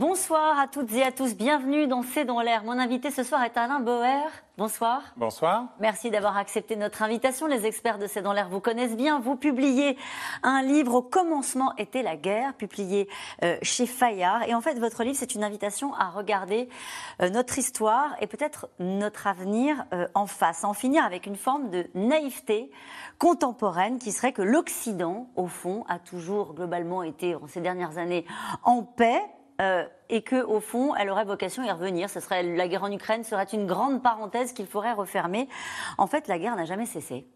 Bonsoir à toutes et à tous, bienvenue dans C'est dans l'air. Mon invité ce soir est Alain Boer. Bonsoir. Bonsoir. Merci d'avoir accepté notre invitation. Les experts de C'est dans l'air vous connaissent bien. Vous publiez un livre Au commencement était la guerre, publié euh, chez Fayard. Et en fait, votre livre, c'est une invitation à regarder euh, notre histoire et peut-être notre avenir euh, en face, en finir avec une forme de naïveté contemporaine qui serait que l'Occident, au fond, a toujours globalement été, en ces dernières années, en paix euh, et que au fond, elle aurait vocation à y revenir. Ce serait la guerre en Ukraine serait une grande parenthèse qu'il faudrait refermer. En fait, la guerre n'a jamais cessé.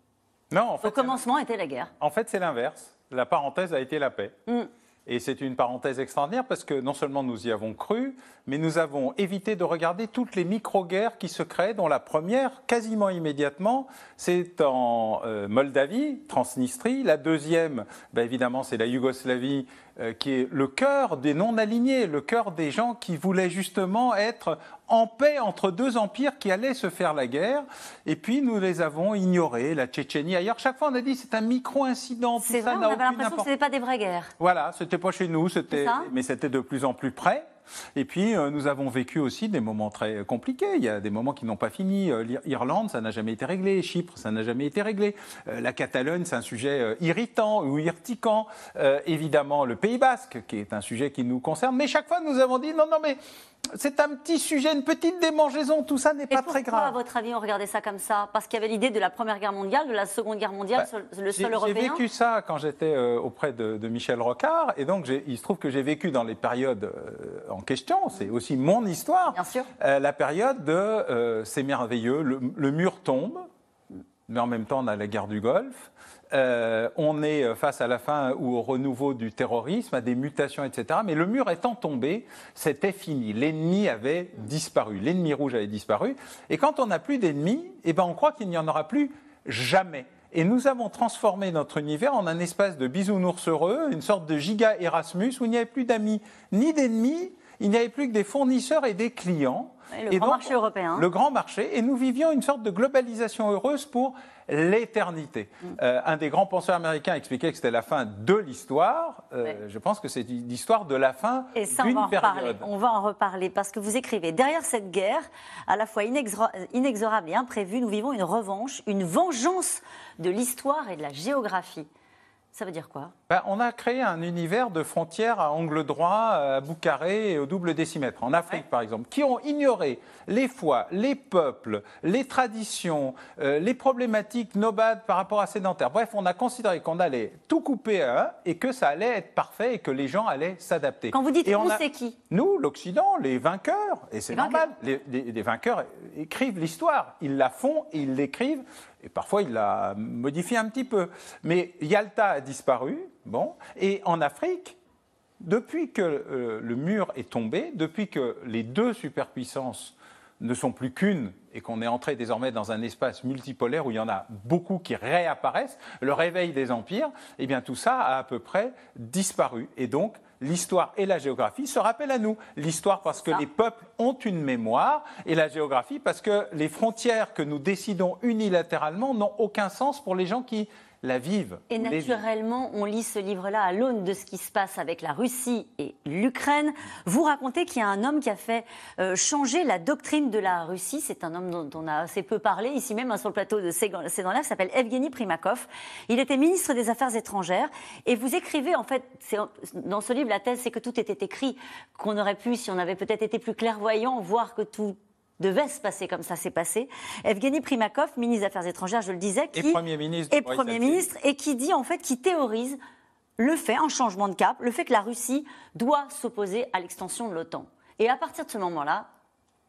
Non, en fait, au commencement était la guerre. En fait, c'est l'inverse. La parenthèse a été la paix. Mm. Et c'est une parenthèse extraordinaire parce que non seulement nous y avons cru, mais nous avons évité de regarder toutes les micro-guerres qui se créent, dont la première, quasiment immédiatement, c'est en euh, Moldavie, Transnistrie. La deuxième, ben évidemment, c'est la Yougoslavie, euh, qui est le cœur des non-alignés, le cœur des gens qui voulaient justement être en paix entre deux empires qui allaient se faire la guerre. Et puis nous les avons ignorés, la Tchétchénie ailleurs. Chaque fois on a dit c'est un micro-incident. C'est vrai, on avait l'impression que ce n'était pas des vraies guerres. Voilà, c'était pas chez nous, mais c'était de plus en plus près. Et puis, euh, nous avons vécu aussi des moments très compliqués. Il y a des moments qui n'ont pas fini. Euh, L'Irlande, ça n'a jamais été réglé. Chypre, ça n'a jamais été réglé. Euh, la Catalogne, c'est un sujet irritant ou irtiquant. évidemment, le Pays basque, qui est un sujet qui nous concerne. Mais chaque fois, nous avons dit non, non, mais c'est un petit sujet, une petite démangeaison, tout ça n'est pas très grave. Pourquoi, à votre avis, on regardait ça comme ça? Parce qu'il y avait l'idée de la Première Guerre mondiale, de la Seconde Guerre mondiale, bah, le sol européen J'ai vécu ça quand j'étais euh, auprès de, Michel Rocard, et donc il se trouve que j'ai vécu dans les périodes euh, en question, c'est aussi mon histoire, Bien sûr. Euh, la période de c'est merveilleux, le, mur tombe, mais en même temps on a la guerre du Golfe, euh, on est face à la fin ou au renouveau du terrorisme, à des mutations, etc. Mais le mur étant tombé, c'était fini. L'ennemi avait disparu. L'ennemi rouge avait disparu. Et quand on n'a plus d'ennemis, eh ben on croit qu'il n'y en aura plus jamais. Et nous avons transformé notre univers en un espace de bisounours heureux, une sorte de giga Erasmus où il n'y avait plus d'amis ni d'ennemis, il n'y avait plus que des fournisseurs et des clients. le grand marché européen. Le grand marché. Et nous vivions une sorte de globalisation heureuse pour l'éternité. Mm. Euh, un des grands penseurs américains expliquait que c'était la fin de l'histoire. Euh, je pense que c'est l'histoire de la fin Et ça, on va en reparler. On va en reparler parce que vous écrivez derrière cette guerre, à la fois inexorable et imprévue, nous vivons une revanche, une vengeance de l'histoire et de la géographie. Ça veut dire quoi ben, On a créé un univers de frontières à angle droit, à bout carré et au double décimètre. En Afrique, par exemple, qui ont ignoré les foi, les peuples, les traditions, euh, les problématiques nomades par rapport à sédentaires. Bref, on a considéré qu'on allait tout couper à un et que ça allait être parfait et que les gens allaient s'adapter. Quand vous dites et on, c'est qui Nous, l'Occident, les vainqueurs. Et c'est normal. Les, les vainqueurs écrivent l'histoire. Ils la font, ils l'écrivent et parfois il la modifie un petit peu. Mais Yalta a disparu, bon, et en Afrique, depuis que euh, le mur est tombé, depuis que les deux superpuissances ne sont plus qu'une et qu'on est entré désormais dans un espace multipolaire où il y en a beaucoup qui réapparaissent, le réveil des empires, eh bien tout ça a à peu près disparu. Et donc l'histoire et la géographie se rappellent à nous. L'histoire parce que les peuples ont une mémoire et la géographie parce que les frontières que nous décidons unilatéralement n'ont aucun sens pour les gens qui la vivent. Et naturellement, on lit ce livre-là à l'aune de ce qui se passe avec la Russie et l'Ukraine. Vous racontez qu'il y a un homme qui a fait euh, changer la doctrine de la Russie. C'est un homme dont on a assez peu parlé ici même hein, sur le plateau de C'est dans l'air, qui s'appelle Evgeny Primakov. Il était ministre des Affaires étrangères et vous écrivez en fait, dans ce livre, la thèse, c'est que tout était écrit, qu'on aurait pu, si on avait peut-être été plus clairvoyant, voir que tout devait se passer comme ça s'est passé. Evgeny Primakov, ministre des Affaires étrangères, je le disais, qui et Premier ministre, et, premier ministre, et qui dit en fait, qui théorise le fait, un changement de cap, le fait que la Russie doit s'opposer à l'extension de l'OTAN. Et à partir de ce moment-là,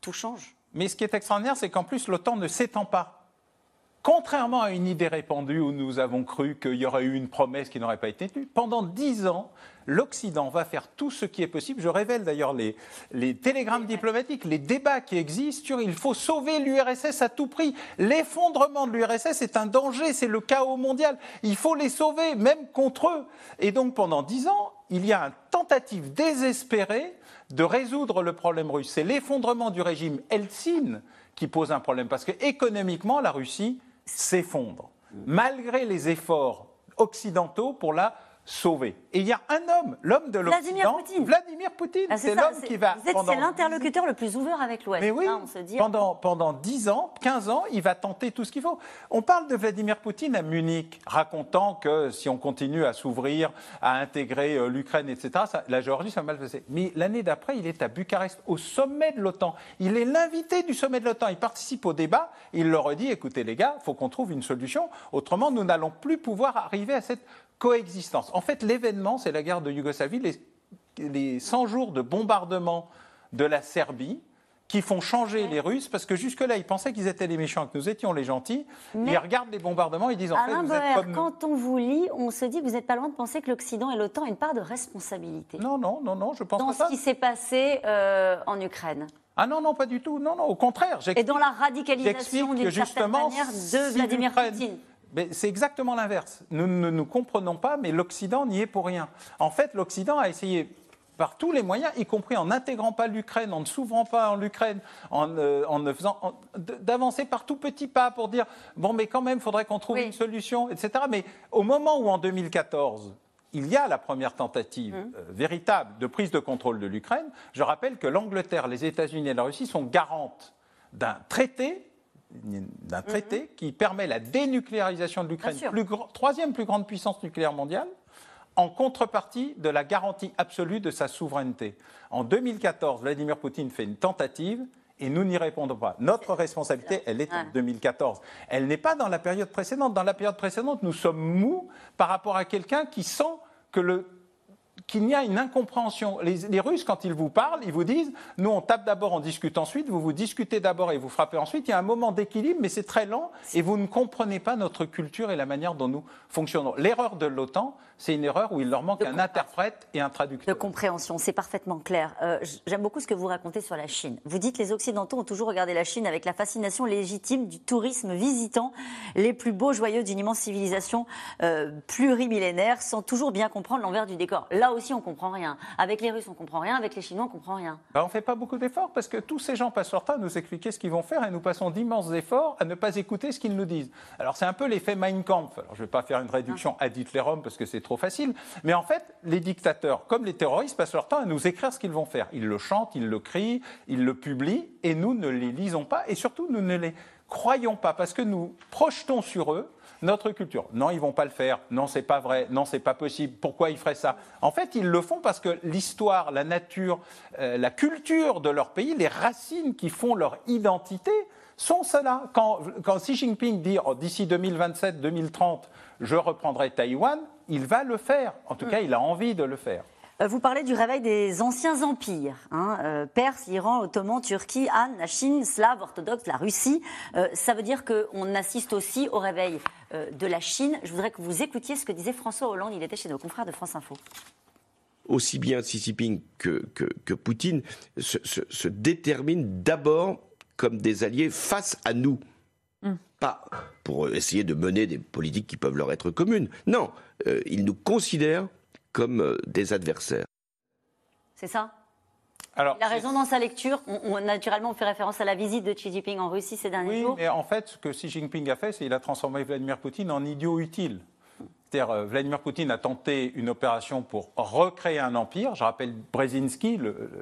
tout change. Mais ce qui est extraordinaire, c'est qu'en plus, l'OTAN ne s'étend pas. Contrairement à une idée répandue où nous avons cru qu'il y aurait eu une promesse qui n'aurait pas été tenue, pendant dix ans, l'Occident va faire tout ce qui est possible. Je révèle d'ailleurs les, télégrammes diplomatiques, les débats qui existent sur il faut sauver l'URSS à tout prix. L'effondrement de l'URSS est un danger, c'est le chaos mondial. Il faut les sauver, même contre eux. Et donc pendant dix ans, il y a un temps tentative désespérée de résoudre le problème russe. C'est l'effondrement du régime Eltsine qui pose un problème, parce que économiquement, la Russie s'effondre, malgré les efforts occidentaux pour la sauver. Et il y a un homme, l'homme de l'Occident, Vladimir Poutine. Ah, c'est l'homme qui va. C'est l'interlocuteur le plus ouvert avec l'Ouest. Mais oui, on se dit... pendant, pendant 10 ans, 15 ans, il va tenter tout ce qu'il faut. On parle de Vladimir Poutine à Munich, racontant que si on continue à s'ouvrir, à intégrer euh, l'Ukraine, etc., la Géorgie, ça va mal passer. Mais l'année d'après, il est à Bucarest, au sommet de l'OTAN. Il est l'invité du sommet de l'OTAN. Il participe au débat. Il leur dit écoutez, les gars, il faut qu'on trouve une solution. Autrement, nous n'allons plus pouvoir arriver à cette coexistence. En fait, l'événement, c'est la guerre de Yougoslavie, les, 100 jours de bombardement de la Serbie qui font changer les Russes, parce que jusque-là, ils pensaient qu'ils étaient les méchants, que nous étions les gentils. ils regardent les bombardements, ils disent en fait, vous êtes comme quand on vous lit, on se dit que vous n'êtes pas loin de penser que l'Occident et l'OTAN ont une part de responsabilité. Non, non, non, non, je pense pas Dans ce qui s'est passé euh, en Ukraine. Ah non, non, pas du tout. Non, non, au contraire. Et dans la radicalisation d'une certaine manière de Vladimir Poutine c'est exactement l'inverse. Nous ne nous, comprenons pas, mais l'Occident n'y est pour rien. En fait, l'Occident a essayé par tous les moyens, y compris en n'intégrant pas l'Ukraine, en ne s'ouvrant pas en l'Ukraine, en, euh, ne faisant d'avancer par tout petits pas pour dire bon, mais quand même, il faudrait qu'on trouve une solution, etc. Mais au moment où en 2014 il y a la première tentative mmh. euh, véritable de prise de contrôle de l'Ukraine, je rappelle que l'Angleterre, les États-Unis et la Russie sont garantes d'un traité d'un mhm. traité qui permet la dénucléarisation de l'Ukraine, troisième plus grande puissance nucléaire mondiale, en contrepartie de la garantie absolue de sa souveraineté. En 2014, Vladimir Poutine fait une tentative et nous n'y répondons pas. Notre responsabilité, elle est en 2014. Elle n'est pas dans la période précédente. Dans la période précédente, nous sommes mous par rapport à quelqu'un qui sent que le qu'il y a une incompréhension. Les, Russes, quand ils vous parlent, ils vous disent nous, on tape d'abord, on discute ensuite, vous vous discutez d'abord et vous frappez ensuite. Il y a un moment d'équilibre, mais c'est très lent et vous ne comprenez pas notre culture et la manière dont nous fonctionnons. L'erreur de l'OTAN, c'est une erreur où il leur manque un interprète et un traducteur. De compréhension, c'est parfaitement clair. Euh, j'aime beaucoup ce que vous racontez sur la Chine. Vous dites les Occidentaux ont toujours regardé la Chine avec la fascination légitime du tourisme visitant les plus beaux joyaux d'une immense civilisation euh, plurimillénaire sans toujours bien comprendre l'envers du décor. Là aussi, on comprend rien. Avec les Russes, on comprend rien. Avec les Chinois, on comprend rien. Bah, on ne fait pas beaucoup d'efforts parce que tous ces gens passent leur temps à nous expliquer ce qu'ils vont faire et nous passons d'immenses efforts à ne pas écouter ce qu'ils nous disent. Alors c'est un peu l'effet Mein Kampf. Alors je ne vais pas faire une réduction à Hitlerum parce que c'est trop facile. Mais en fait, les dictateurs, comme les terroristes, passent leur temps à nous écrire ce qu'ils vont faire. Ils le chantent, ils le crient, ils le publient et nous ne les lisons pas et surtout nous ne les croyons pas parce que nous projetons sur eux notre culture. Non, ils vont pas le faire. Non, c'est pas vrai. Non, c'est pas possible. Pourquoi ils feraient ça? En fait, ils le font parce que l'histoire, la nature, euh, la culture de leur pays, les racines qui font leur identité sont cela. Quand, Xi Jinping dit oh, d'ici 2027-2030, je reprendrai Taïwan, il va le faire. En tout cas, il a envie de le faire. Euh, vous parlez du réveil des anciens empires, hein, euh, Perse, Iran, Ottoman, Turquie, Han, la Chine, Slave, orthodoxe, la Russie. Euh, ça veut dire qu'on assiste aussi au réveil de la Chine. Je voudrais que vous écoutiez ce que disait François Hollande. Il était chez nos confrères de France Info. Aussi bien Xi Jinping que, que, Poutine se, se, déterminent d'abord comme des alliés face à nous. Pas pour essayer de mener des politiques qui peuvent leur être communes. Non, ils nous considèrent comme euh, des adversaires. C'est ça? Alors, il a raison dans sa lecture. On, naturellement, on fait référence à la visite de Xi Jinping en Russie ces derniers jours. Oui, mais en fait, ce que Xi Jinping a fait, c'est qu'il a transformé Vladimir Poutine en idiot utile. C'est-à-dire, euh, Vladimir Poutine a tenté une opération pour recréer un empire. Je rappelle Brzezinski,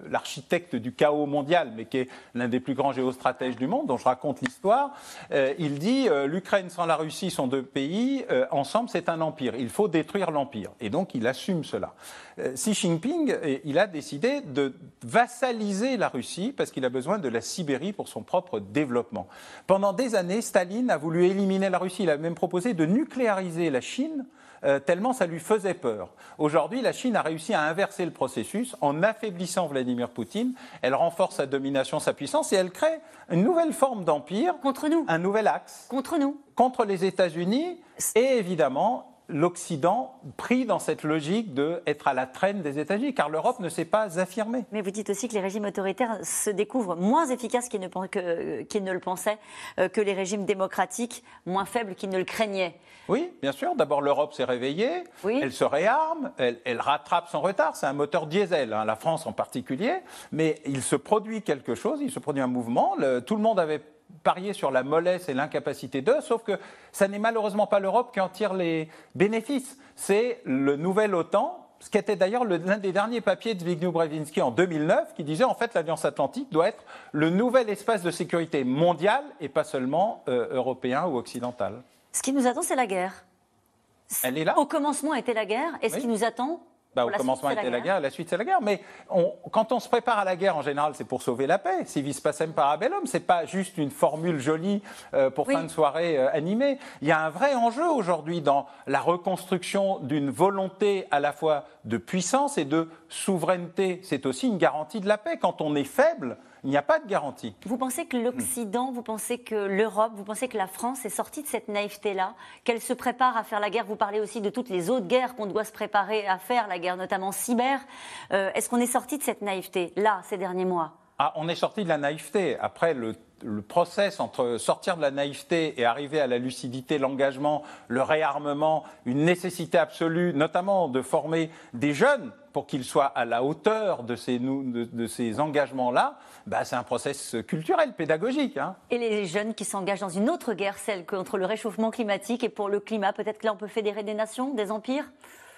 l'architecte du chaos mondial, mais qui est l'un des plus grands géostratèges du monde, dont je raconte l'histoire. Euh, il dit euh, l'Ukraine sans la Russie sont deux pays, ensemble c'est un empire. Il faut détruire l'empire. Et donc il assume cela. Xi Jinping, il a décidé de vassaliser la Russie parce qu'il a besoin de la Sibérie pour son propre développement. Pendant des années, Staline a voulu éliminer la Russie. Il a même proposé de nucléariser la Chine euh, tellement ça lui faisait peur. Aujourd'hui, la Chine a réussi à inverser le processus en affaiblissant Vladimir Poutine. Elle renforce sa domination, sa puissance et elle crée une nouvelle forme d'empire. Contre nous. Un nouvel axe. Contre nous. Contre les États-Unis et évidemment l'Occident pris dans cette logique d'être à la traîne des États-Unis, car l'Europe ne s'est pas affirmée. Mais vous dites aussi que les régimes autoritaires se découvrent moins efficaces qu'ils ne, ne, le pensaient, euh, que les régimes démocratiques moins faibles qu'ils ne le craignaient. Oui, bien sûr. D'abord, l'Europe s'est réveillée, elle se réarme, elle, rattrape son retard. C'est un moteur diesel, hein, la France en particulier. Mais il se produit quelque chose, il se produit un mouvement. tout le monde avait parier sur la mollesse et l'incapacité d'eux, sauf que ça n'est malheureusement pas l'Europe qui en tire les bénéfices. C'est le nouvel OTAN, ce qui était d'ailleurs l'un des derniers papiers de Zbigniew Brzezinski en 2009, qui disait en fait l'Alliance Atlantique doit être le nouvel espace de sécurité mondial et pas seulement euh, européen ou occidental. Ce qui nous attend, c'est la guerre. Elle est là. Au commencement était la guerre, et ce qui nous attend, bah, au commencement était la guerre. la suite c'est la guerre. Mais quand on se prépare à la guerre, en général, c'est pour sauver la paix. Si vis pacem parabellum, c'est pas juste une formule jolie euh, pour fin de soirée euh, animée. Il y a un vrai enjeu aujourd'hui dans la reconstruction d'une volonté à la fois de puissance et de souveraineté. C'est aussi une garantie de la paix. Quand on est faible, il n'y a pas de garantie. Vous pensez que l'Occident, vous pensez que l'Europe, vous pensez que la France est sortie de cette naïveté-là, qu'elle se prépare à faire la guerre? Vous parlez aussi de toutes les autres guerres qu'on doit se préparer à faire, la guerre notamment cyber. Euh, est-ce qu'on est sorti de cette naïveté, là, ces derniers mois? Ah, On est sorti de la naïveté. Après, le le process entre sortir de la naïveté et arriver à la lucidité, l'engagement, le réarmement, une nécessité absolue, notamment de former des jeunes pour qu'ils soient à la hauteur de ces, de, ces engagements-là, bah, c'est un process culturel, pédagogique. Hein. Et les jeunes qui s'engagent dans une autre guerre, celle contre le réchauffement climatique et pour le climat, peut-être que là on peut fédérer des nations, des empires?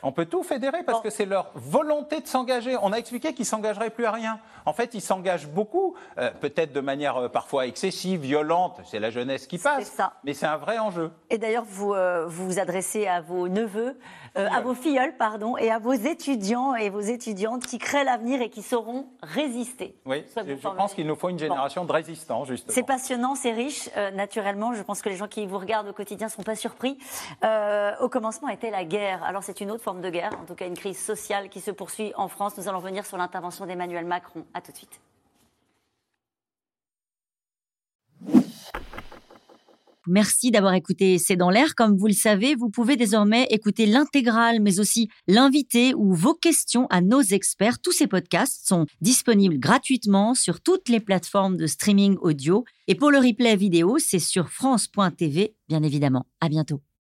On peut tout fédérer parce que c'est leur volonté de s'engager. On a expliqué qu'ils s'engageraient plus à rien. En fait, ils s'engagent beaucoup, euh, peut-être de manière euh, parfois excessive, violente. C'est la jeunesse qui passe. Ça. Mais c'est un vrai enjeu. Et d'ailleurs, vous, euh, vous adressez à vos neveux, à vos filleuls, pardon, et à vos étudiants et vos étudiantes qui créent l'avenir et qui sauront résister. Oui, je pense qu'il nous faut une génération de résistants, justement. C'est passionnant, c'est riche. naturellement, je pense que les gens qui vous regardent au quotidien ne sont pas surpris. au commencement était la guerre. Alors c'est une autre forme de guerre, en tout cas une crise sociale qui se poursuit en France. Nous allons venir sur l'intervention d'Emmanuel Macron. À tout de suite. Merci d'avoir écouté C'est dans l'air. Comme vous le savez, vous pouvez désormais écouter l'intégrale, mais aussi l'invité ou vos questions à nos experts. Tous ces podcasts sont disponibles gratuitement sur toutes les plateformes de streaming audio. Et pour le replay vidéo, c'est sur France.tv, bien évidemment. À bientôt.